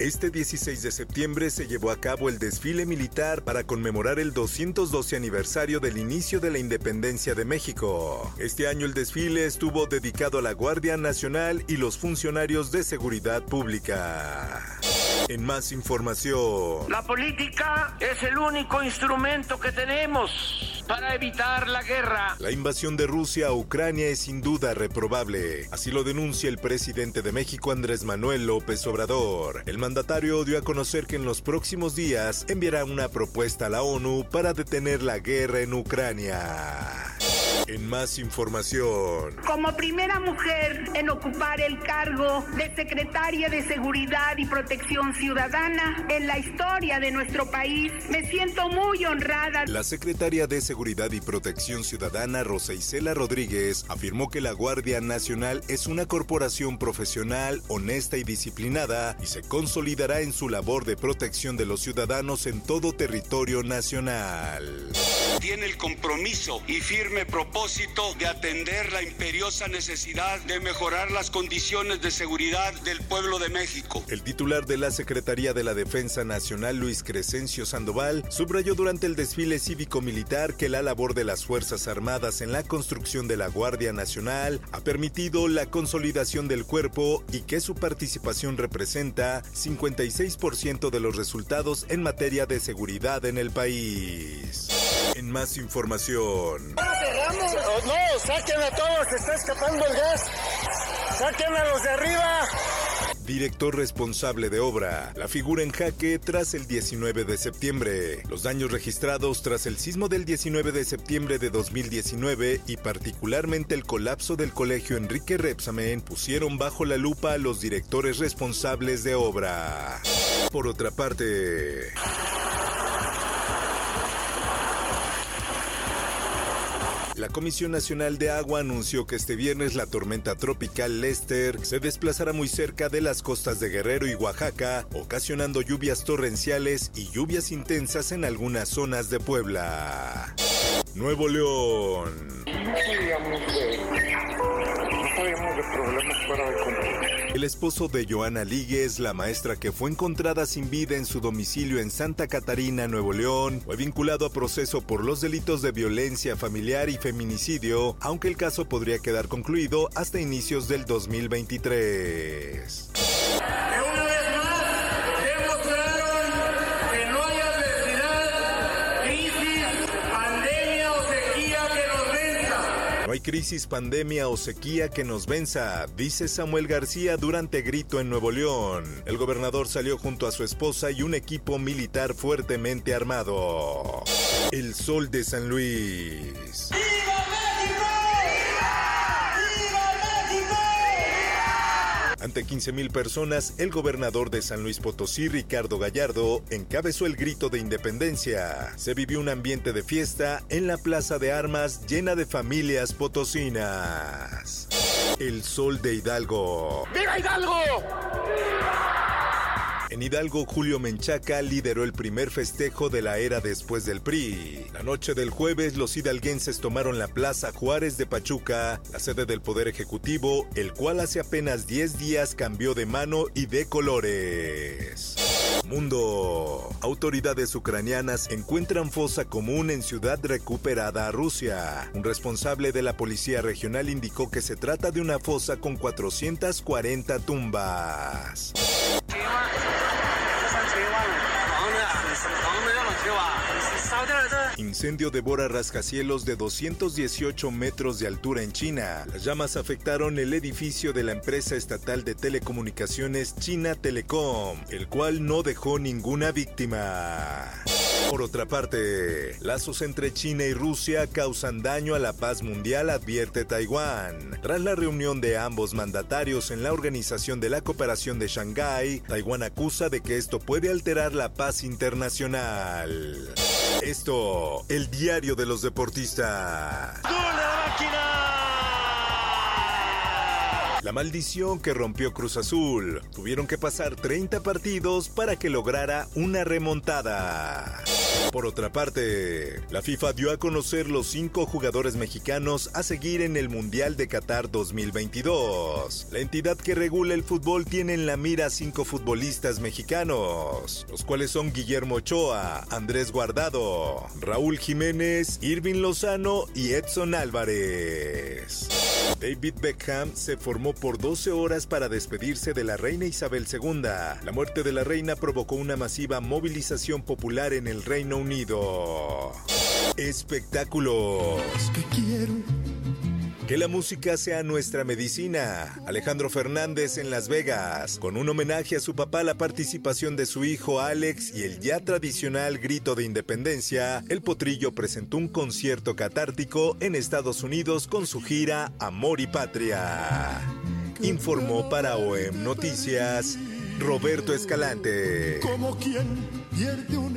Este 16 de septiembre se llevó a cabo el desfile militar para conmemorar el 212 aniversario del inicio de la independencia de México. Este año el desfile estuvo dedicado a la Guardia Nacional y los funcionarios de seguridad pública. En más información. La política es el único instrumento que tenemos para evitar la guerra. La invasión de Rusia a Ucrania es sin duda reprobable. Así lo denuncia el presidente de México Andrés Manuel López Obrador. El mandatario dio a conocer que en los próximos días enviará una propuesta a la ONU para detener la guerra en Ucrania. En más información. Como primera mujer en ocupar el cargo de secretaria de Seguridad y Protección Ciudadana en la historia de nuestro país, me siento muy honrada. La secretaria de Seguridad y Protección Ciudadana, Rosa Isela Rodríguez, afirmó que la Guardia Nacional es una corporación profesional, honesta y disciplinada y se consolidará en su labor de protección de los ciudadanos en todo territorio nacional. Tiene el compromiso y firme propósito de atender la imperiosa necesidad de mejorar las condiciones de seguridad del pueblo de México. El titular de la Secretaría de la Defensa Nacional, Luis Crescencio Sandoval, subrayó durante el desfile cívico-militar que la labor de las Fuerzas Armadas en la construcción de la Guardia Nacional ha permitido la consolidación del cuerpo y que su participación representa 56% de los resultados en materia de seguridad en el país. En más información. No, saquen a todos, se está escapando el gas. Saquen a los de arriba. Director responsable de obra. La figura en jaque tras el 19 de septiembre. Los daños registrados tras el sismo del 19 de septiembre de 2019 y particularmente el colapso del colegio Enrique Repsamen pusieron bajo la lupa a los directores responsables de obra. Por otra parte... La Comisión Nacional de Agua anunció que este viernes la tormenta tropical Lester se desplazará muy cerca de las costas de Guerrero y Oaxaca, ocasionando lluvias torrenciales y lluvias intensas en algunas zonas de Puebla. Nuevo León. El esposo de Joana Líguez, la maestra que fue encontrada sin vida en su domicilio en Santa Catarina, Nuevo León, fue vinculado a proceso por los delitos de violencia familiar y feminicidio, aunque el caso podría quedar concluido hasta inicios del 2023. Crisis, pandemia o sequía que nos venza, dice Samuel García durante grito en Nuevo León. El gobernador salió junto a su esposa y un equipo militar fuertemente armado. El sol de San Luis. Ante 15.000 personas, el gobernador de San Luis Potosí, Ricardo Gallardo, encabezó el grito de independencia. Se vivió un ambiente de fiesta en la Plaza de Armas llena de familias potosinas. El sol de Hidalgo. ¡Viva Hidalgo! En Hidalgo, Julio Menchaca lideró el primer festejo de la era después del PRI. La noche del jueves, los hidalguenses tomaron la Plaza Juárez de Pachuca, la sede del Poder Ejecutivo, el cual hace apenas 10 días cambió de mano y de colores. Mundo. Autoridades ucranianas encuentran fosa común en ciudad recuperada a Rusia. Un responsable de la policía regional indicó que se trata de una fosa con 440 tumbas. Incendio devora rascacielos de 218 metros de altura en China. Las llamas afectaron el edificio de la empresa estatal de telecomunicaciones China Telecom, el cual no dejó ninguna víctima. Por otra parte, lazos entre China y Rusia causan daño a la paz mundial, advierte Taiwán. Tras la reunión de ambos mandatarios en la Organización de la Cooperación de Shanghái, Taiwán acusa de que esto puede alterar la paz internacional. Esto, el diario de los deportistas. La maldición que rompió Cruz Azul. Tuvieron que pasar 30 partidos para que lograra una remontada. Por otra parte, la FIFA dio a conocer los cinco jugadores mexicanos a seguir en el Mundial de Qatar 2022. La entidad que regula el fútbol tiene en la mira cinco futbolistas mexicanos, los cuales son Guillermo Ochoa, Andrés Guardado, Raúl Jiménez, Irving Lozano y Edson Álvarez. David Beckham se formó por 12 horas para despedirse de la reina Isabel II. La muerte de la reina provocó una masiva movilización popular en el Reino Unido. Espectáculos. Que la música sea nuestra medicina. Alejandro Fernández en Las Vegas. Con un homenaje a su papá, la participación de su hijo Alex y el ya tradicional grito de independencia, el potrillo presentó un concierto catártico en Estados Unidos con su gira Amor y Patria. Informó para OEM Noticias Roberto Escalante. Como quien pierde un